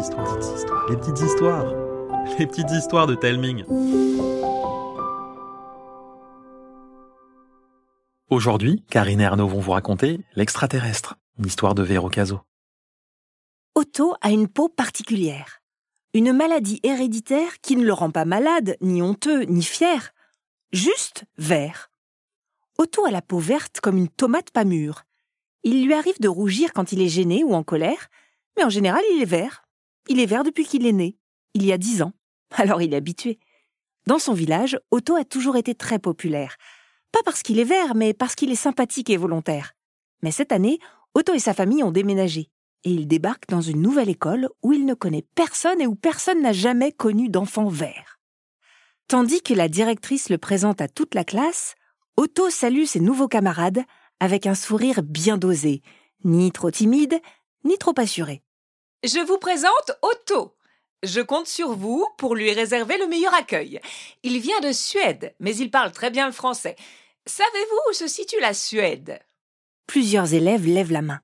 les petites histoires, les petites histoires de Telming. Aujourd'hui, Karine et Arnaud vont vous raconter L'extraterrestre, une histoire de Véro Caso. Otto a une peau particulière. Une maladie héréditaire qui ne le rend pas malade, ni honteux, ni fier. Juste vert. Otto a la peau verte comme une tomate pas mûre. Il lui arrive de rougir quand il est gêné ou en colère, mais en général il est vert. Il est vert depuis qu'il est né, il y a dix ans. Alors il est habitué. Dans son village, Otto a toujours été très populaire. Pas parce qu'il est vert, mais parce qu'il est sympathique et volontaire. Mais cette année, Otto et sa famille ont déménagé. Et il débarque dans une nouvelle école où il ne connaît personne et où personne n'a jamais connu d'enfant vert. Tandis que la directrice le présente à toute la classe, Otto salue ses nouveaux camarades avec un sourire bien dosé, ni trop timide, ni trop assuré. Je vous présente Otto. Je compte sur vous pour lui réserver le meilleur accueil. Il vient de Suède, mais il parle très bien le français. Savez-vous où se situe la Suède? Plusieurs élèves lèvent la main.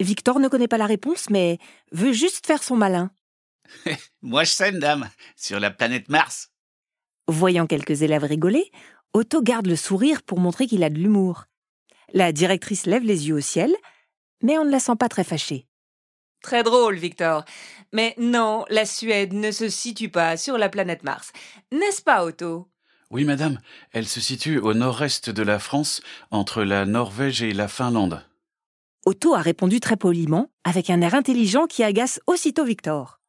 Victor ne connaît pas la réponse, mais veut juste faire son malin. Moi, je sais, dame, sur la planète Mars. Voyant quelques élèves rigoler, Otto garde le sourire pour montrer qu'il a de l'humour. La directrice lève les yeux au ciel, mais on ne la sent pas très fâchée. Très drôle, Victor. Mais non, la Suède ne se situe pas sur la planète Mars. N'est-ce pas, Otto? Oui, madame. Elle se situe au nord-est de la France, entre la Norvège et la Finlande. Otto a répondu très poliment, avec un air intelligent qui agace aussitôt Victor.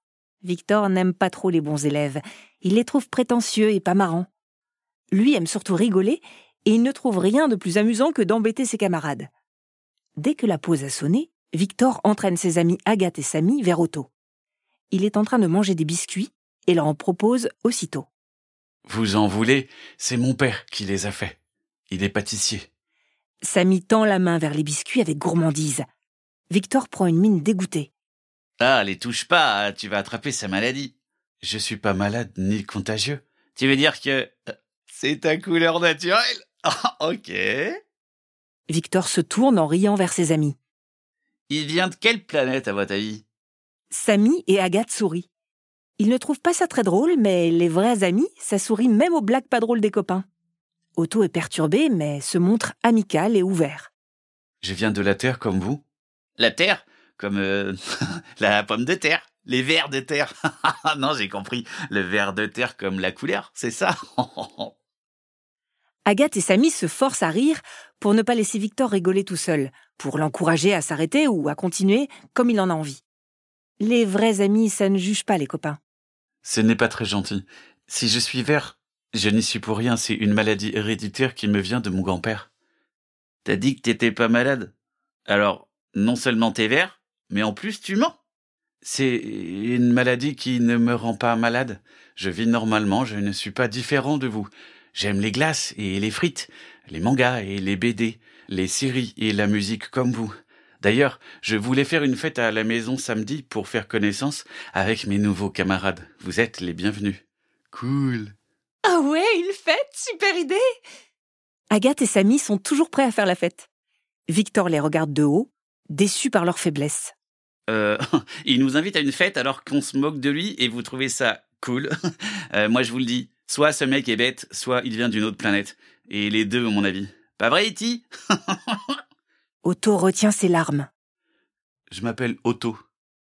Victor n'aime pas trop les bons élèves. Il les trouve prétentieux et pas marrants. Lui aime surtout rigoler et il ne trouve rien de plus amusant que d'embêter ses camarades. Dès que la pause a sonné, Victor entraîne ses amis Agathe et Samy vers Otto. Il est en train de manger des biscuits et leur en propose aussitôt. Vous en voulez C'est mon père qui les a faits. Il est pâtissier. Samy tend la main vers les biscuits avec gourmandise. Victor prend une mine dégoûtée. Ah, les touche pas, tu vas attraper sa maladie. Je suis pas malade ni contagieux. Tu veux dire que euh, c'est ta couleur naturelle Ah, ok. Victor se tourne en riant vers ses amis. Il vient de quelle planète, à votre avis? Samy et Agathe sourient. Ils ne trouvent pas ça très drôle, mais les vrais amis, ça sourit même aux blagues pas drôles des copains. Otto est perturbé, mais se montre amical et ouvert. Je viens de la Terre comme vous. La Terre? Comme euh, la pomme de terre les vers de terre. non, j'ai compris. Le ver de terre comme la couleur, c'est ça? Agathe et Samy se forcent à rire pour ne pas laisser Victor rigoler tout seul, pour l'encourager à s'arrêter ou à continuer comme il en a envie. Les vrais amis, ça ne juge pas les copains. Ce n'est pas très gentil. Si je suis vert, je n'y suis pour rien, c'est une maladie héréditaire qui me vient de mon grand-père. T'as dit que t'étais pas malade. Alors, non seulement t'es vert, mais en plus tu mens. C'est une maladie qui ne me rend pas malade. Je vis normalement, je ne suis pas différent de vous. J'aime les glaces et les frites, les mangas et les BD, les séries et la musique comme vous. D'ailleurs, je voulais faire une fête à la maison samedi pour faire connaissance avec mes nouveaux camarades. Vous êtes les bienvenus. Cool. Ah ouais, une fête, super idée. Agathe et Samy sont toujours prêts à faire la fête. Victor les regarde de haut, déçu par leur faiblesse. Euh, il nous invite à une fête alors qu'on se moque de lui et vous trouvez ça cool. Euh, moi, je vous le dis, soit ce mec est bête, soit il vient d'une autre planète. Et les deux, à mon avis. Pas vrai, Iti Otto retient ses larmes. Je m'appelle Otto.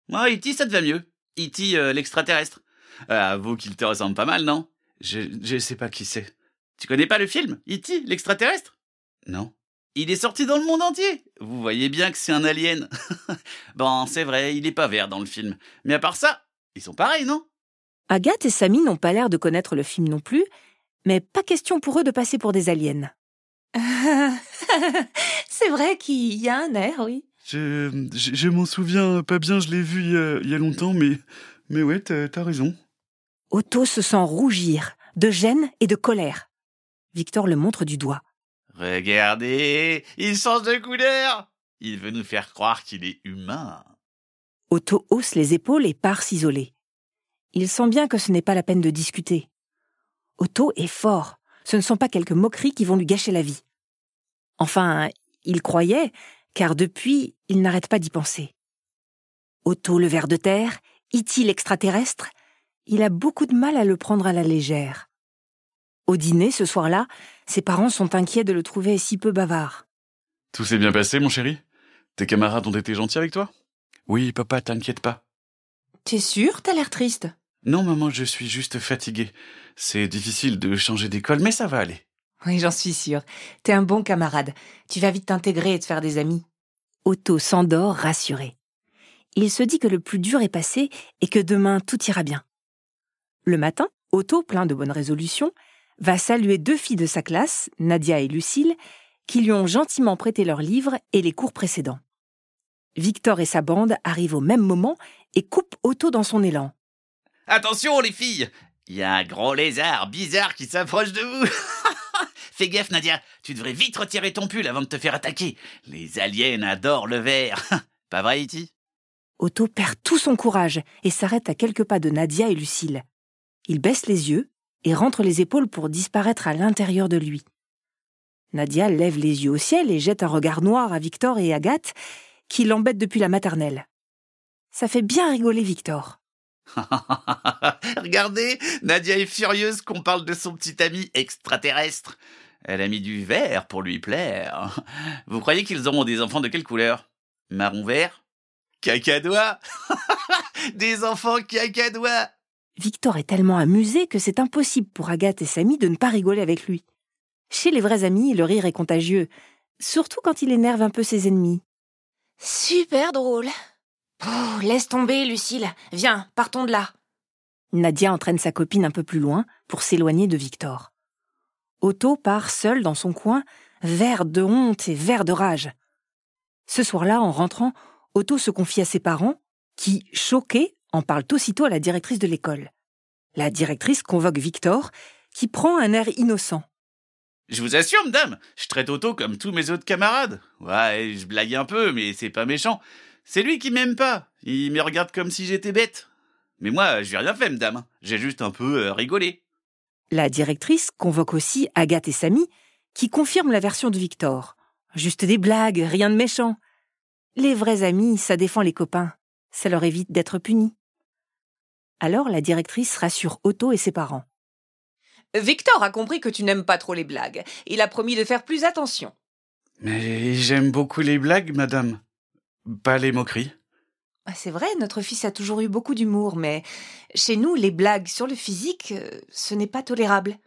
Moi, Iti, ça te va mieux. Iti, euh, l'extraterrestre. Euh, avoue qu'il te ressemble pas mal, non? Je je sais pas qui c'est. Tu connais pas le film Iti, l'extraterrestre? Non. Il est sorti dans le monde entier. Vous voyez bien que c'est un alien. bon, c'est vrai, il est pas vert dans le film. Mais à part ça, ils sont pareils, non? Agathe et Samy n'ont pas l'air de connaître le film non plus, mais pas question pour eux de passer pour des aliens. c'est vrai qu'il y a un air, oui. Je, je, je m'en souviens pas bien, je l'ai vu il y, a, il y a longtemps, mais, mais ouais, t'as as raison. Otto se sent rougir, de gêne et de colère. Victor le montre du doigt. Regardez, il change de couleur. Il veut nous faire croire qu'il est humain. Otto hausse les épaules et part s'isoler. Il sent bien que ce n'est pas la peine de discuter. Otto est fort. Ce ne sont pas quelques moqueries qui vont lui gâcher la vie. Enfin, il croyait, car depuis, il n'arrête pas d'y penser. Otto le ver de terre, Iti l'extraterrestre, il a beaucoup de mal à le prendre à la légère. Au dîner, ce soir-là, ses parents sont inquiets de le trouver si peu bavard. Tout s'est bien passé, mon chéri? Tes camarades ont été gentils avec toi? Oui, papa, t'inquiète pas. T'es sûr, t'as l'air triste Non, maman, je suis juste fatigué. C'est difficile de changer d'école, mais ça va aller. Oui, j'en suis sûre. T'es un bon camarade. Tu vas vite t'intégrer et te faire des amis. Otto s'endort rassuré. Il se dit que le plus dur est passé et que demain tout ira bien. Le matin, Otto, plein de bonnes résolutions, va saluer deux filles de sa classe, Nadia et Lucille, qui lui ont gentiment prêté leurs livres et les cours précédents. Victor et sa bande arrivent au même moment et coupent Otto dans son élan. Attention les filles Il y a un gros lézard bizarre qui s'approche de vous Fais gaffe Nadia, tu devrais vite retirer ton pull avant de te faire attaquer. Les aliens adorent le vert. Pas vrai, Iti? Otto perd tout son courage et s'arrête à quelques pas de Nadia et Lucille. Il baisse les yeux et rentre les épaules pour disparaître à l'intérieur de lui. Nadia lève les yeux au ciel et jette un regard noir à Victor et Agathe, qui l'embêtent depuis la maternelle. Ça fait bien rigoler Victor. Regardez, Nadia est furieuse qu'on parle de son petit ami extraterrestre. Elle a mis du vert pour lui plaire. Vous croyez qu'ils auront des enfants de quelle couleur? Marron vert? Cacadois Des enfants cacadois Victor est tellement amusé que c'est impossible pour Agathe et Samy de ne pas rigoler avec lui. Chez les vrais amis, le rire est contagieux, surtout quand il énerve un peu ses ennemis. Super drôle. Oh, laisse tomber, Lucille. Viens, partons de là. Nadia entraîne sa copine un peu plus loin pour s'éloigner de Victor. Otto part seul dans son coin, vert de honte et vert de rage. Ce soir-là, en rentrant, Otto se confie à ses parents, qui, choqués, en parlent aussitôt à la directrice de l'école. La directrice convoque Victor, qui prend un air innocent. Je vous assure, madame, je traite Otto comme tous mes autres camarades. Ouais, je blague un peu, mais c'est pas méchant. C'est lui qui m'aime pas. Il me regarde comme si j'étais bête. Mais moi, je n'ai rien fait, madame. J'ai juste un peu euh, rigolé. La directrice convoque aussi Agathe et Samy, qui confirment la version de Victor. Juste des blagues, rien de méchant. Les vrais amis, ça défend les copains. Ça leur évite d'être punis. Alors la directrice rassure Otto et ses parents. Victor a compris que tu n'aimes pas trop les blagues. Il a promis de faire plus attention. Mais j'aime beaucoup les blagues, madame. Pas les moqueries. Ah, c'est vrai, notre fils a toujours eu beaucoup d'humour, mais chez nous, les blagues sur le physique, euh, ce n'est pas tolérable.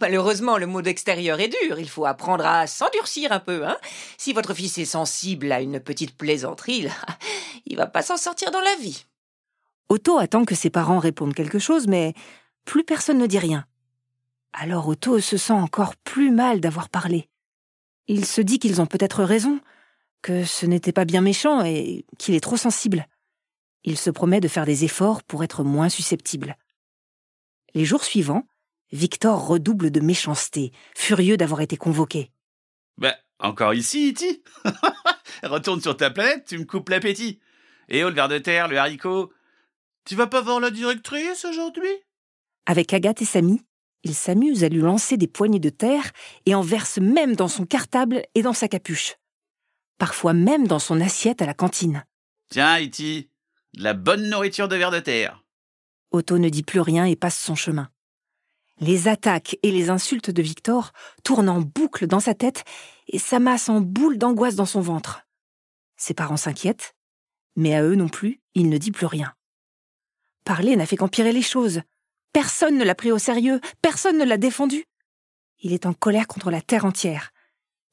Malheureusement, le mot extérieur est dur. Il faut apprendre à s'endurcir un peu, hein. Si votre fils est sensible à une petite plaisanterie, il va pas s'en sortir dans la vie. Otto attend que ses parents répondent quelque chose, mais plus personne ne dit rien. Alors Otto se sent encore plus mal d'avoir parlé. Il se dit qu'ils ont peut-être raison, que ce n'était pas bien méchant et qu'il est trop sensible. Il se promet de faire des efforts pour être moins susceptible. Les jours suivants, Victor redouble de méchanceté, furieux d'avoir été convoqué. Ben, encore ici, Iti? Retourne sur ta planète, tu me coupes l'appétit. Et oh, le ver de terre, le haricot, tu vas pas voir la directrice aujourd'hui? Avec Agathe et Samy, il s'amuse à lui lancer des poignées de terre et en verse même dans son cartable et dans sa capuche. Parfois même dans son assiette à la cantine. Tiens, Iti, de la bonne nourriture de ver de terre. Otto ne dit plus rien et passe son chemin. Les attaques et les insultes de Victor tournent en boucle dans sa tête et s'amassent en boules d'angoisse dans son ventre. Ses parents s'inquiètent, mais à eux non plus, il ne dit plus rien. Parler n'a fait qu'empirer les choses. Personne ne l'a pris au sérieux, personne ne l'a défendu. Il est en colère contre la terre entière,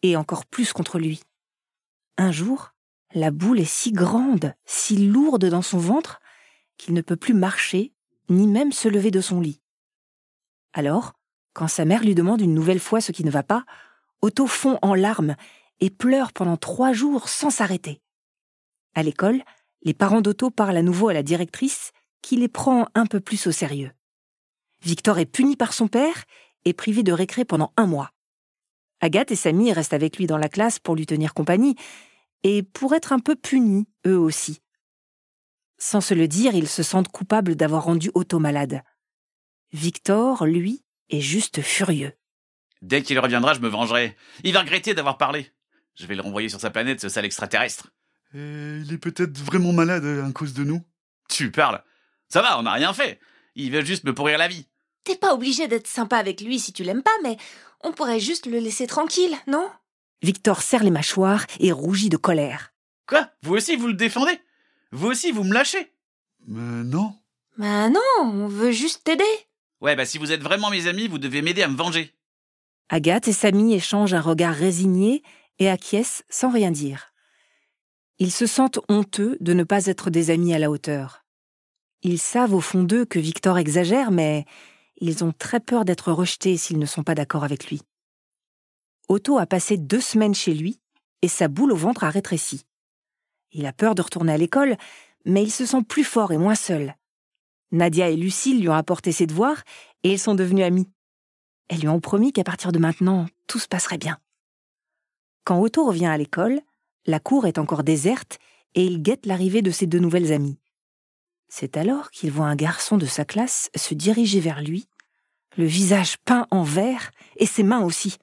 et encore plus contre lui. Un jour, la boule est si grande, si lourde dans son ventre, qu'il ne peut plus marcher, ni même se lever de son lit. Alors, quand sa mère lui demande une nouvelle fois ce qui ne va pas, Otto fond en larmes et pleure pendant trois jours sans s'arrêter. À l'école, les parents d'Otto parlent à nouveau à la directrice qui les prend un peu plus au sérieux. Victor est puni par son père et privé de récré pendant un mois. Agathe et Samy restent avec lui dans la classe pour lui tenir compagnie et pour être un peu punis, eux aussi. Sans se le dire, ils se sentent coupables d'avoir rendu Otto malade. Victor, lui, est juste furieux. Dès qu'il reviendra, je me vengerai. Il va regretter d'avoir parlé. Je vais le renvoyer sur sa planète, ce sale extraterrestre. il est peut-être vraiment malade à cause de nous. Tu parles Ça va, on n'a rien fait. Il veut juste me pourrir la vie. T'es pas obligé d'être sympa avec lui si tu l'aimes pas, mais on pourrait juste le laisser tranquille, non? Victor serre les mâchoires et rougit de colère. Quoi? Vous aussi, vous le défendez? Vous aussi, vous me lâchez? Mais non. Bah non, on veut juste t'aider. Ouais, bah si vous êtes vraiment mes amis, vous devez m'aider à me venger. Agathe et Samy échangent un regard résigné et acquiescent sans rien dire. Ils se sentent honteux de ne pas être des amis à la hauteur. Ils savent au fond d'eux que Victor exagère, mais ils ont très peur d'être rejetés s'ils ne sont pas d'accord avec lui. Otto a passé deux semaines chez lui et sa boule au ventre a rétréci. Il a peur de retourner à l'école, mais il se sent plus fort et moins seul. Nadia et Lucille lui ont apporté ses devoirs et ils sont devenus amis. Elles lui ont promis qu'à partir de maintenant, tout se passerait bien. Quand Otto revient à l'école, la cour est encore déserte et il guette l'arrivée de ses deux nouvelles amies. C'est alors qu'il voit un garçon de sa classe se diriger vers lui, le visage peint en vert et ses mains aussi.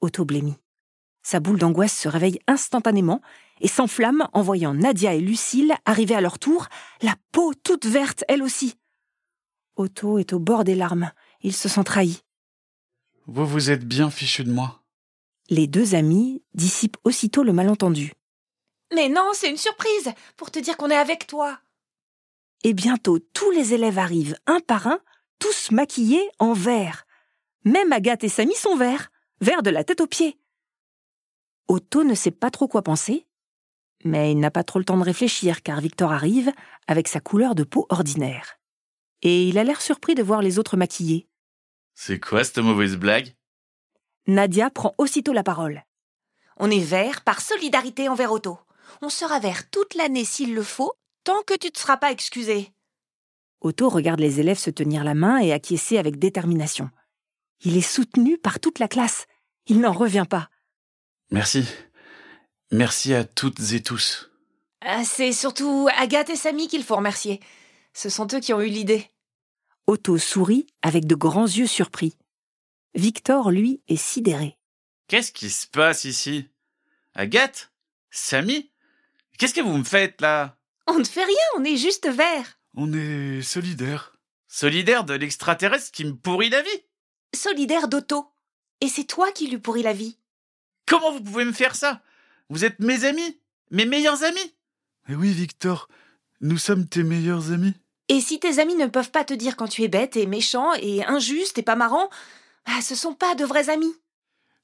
Otto blêmit. Sa boule d'angoisse se réveille instantanément et s'enflamme en voyant Nadia et Lucille arriver à leur tour, la peau toute verte elle aussi. Otto est au bord des larmes. Il se sent trahi. Vous vous êtes bien fichu de moi. Les deux amis dissipent aussitôt le malentendu. Mais non, c'est une surprise, pour te dire qu'on est avec toi. Et bientôt tous les élèves arrivent un par un, tous maquillés en vert. Même Agathe et Samy sont verts, verts de la tête aux pieds. Otto ne sait pas trop quoi penser, mais il n'a pas trop le temps de réfléchir car Victor arrive avec sa couleur de peau ordinaire. Et il a l'air surpris de voir les autres maquillés. C'est quoi cette mauvaise blague? Nadia prend aussitôt la parole. On est vert par solidarité envers Otto. On sera vert toute l'année s'il le faut, tant que tu ne seras pas excusé. Otto regarde les élèves se tenir la main et acquiescer avec détermination. Il est soutenu par toute la classe. Il n'en revient pas. Merci. Merci à toutes et tous. Ah, c'est surtout Agathe et Samy qu'il faut remercier. Ce sont eux qui ont eu l'idée. Otto sourit avec de grands yeux surpris. Victor, lui, est sidéré. Qu'est-ce qui se passe ici? Agathe? Samy? Qu'est-ce que vous me faites là? On ne fait rien, on est juste vert. On est solidaires. Solidaire de l'extraterrestre qui me pourrit la vie Solidaire d'Otto. Et c'est toi qui lui pourris la vie. Comment vous pouvez me faire ça? Vous êtes mes amis Mes meilleurs amis Eh oui, Victor, nous sommes tes meilleurs amis. Et si tes amis ne peuvent pas te dire quand tu es bête et méchant et injuste et pas marrant, bah, ce sont pas de vrais amis.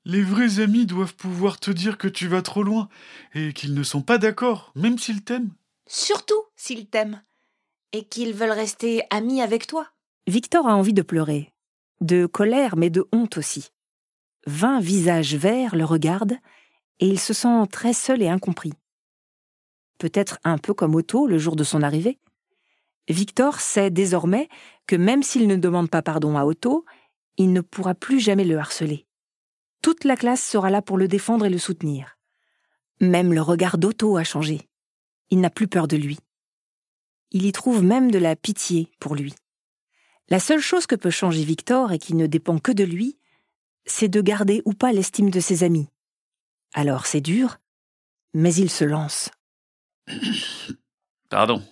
Les vrais amis doivent pouvoir te dire que tu vas trop loin et qu'ils ne sont pas d'accord, même s'ils t'aiment. Surtout s'ils t'aiment. Et qu'ils veulent rester amis avec toi. Victor a envie de pleurer. De colère, mais de honte aussi. Vingt visages verts le regardent et il se sent très seul et incompris. Peut-être un peu comme Otto le jour de son arrivée. Victor sait désormais que même s'il ne demande pas pardon à Otto, il ne pourra plus jamais le harceler. Toute la classe sera là pour le défendre et le soutenir. Même le regard d'Otto a changé. Il n'a plus peur de lui. Il y trouve même de la pitié pour lui. La seule chose que peut changer Victor et qui ne dépend que de lui, c'est de garder ou pas l'estime de ses amis. Alors c'est dur, mais il se lance. Pardon.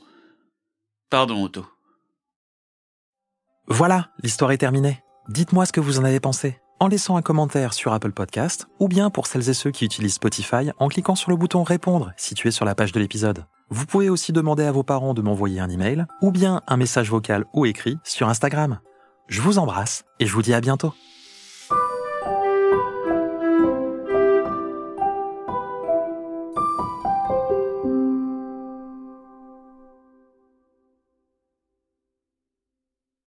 Pardon, Otto. Voilà, l'histoire est terminée. Dites-moi ce que vous en avez pensé en laissant un commentaire sur Apple Podcast ou bien pour celles et ceux qui utilisent Spotify en cliquant sur le bouton répondre situé sur la page de l'épisode. Vous pouvez aussi demander à vos parents de m'envoyer un email ou bien un message vocal ou écrit sur Instagram. Je vous embrasse et je vous dis à bientôt.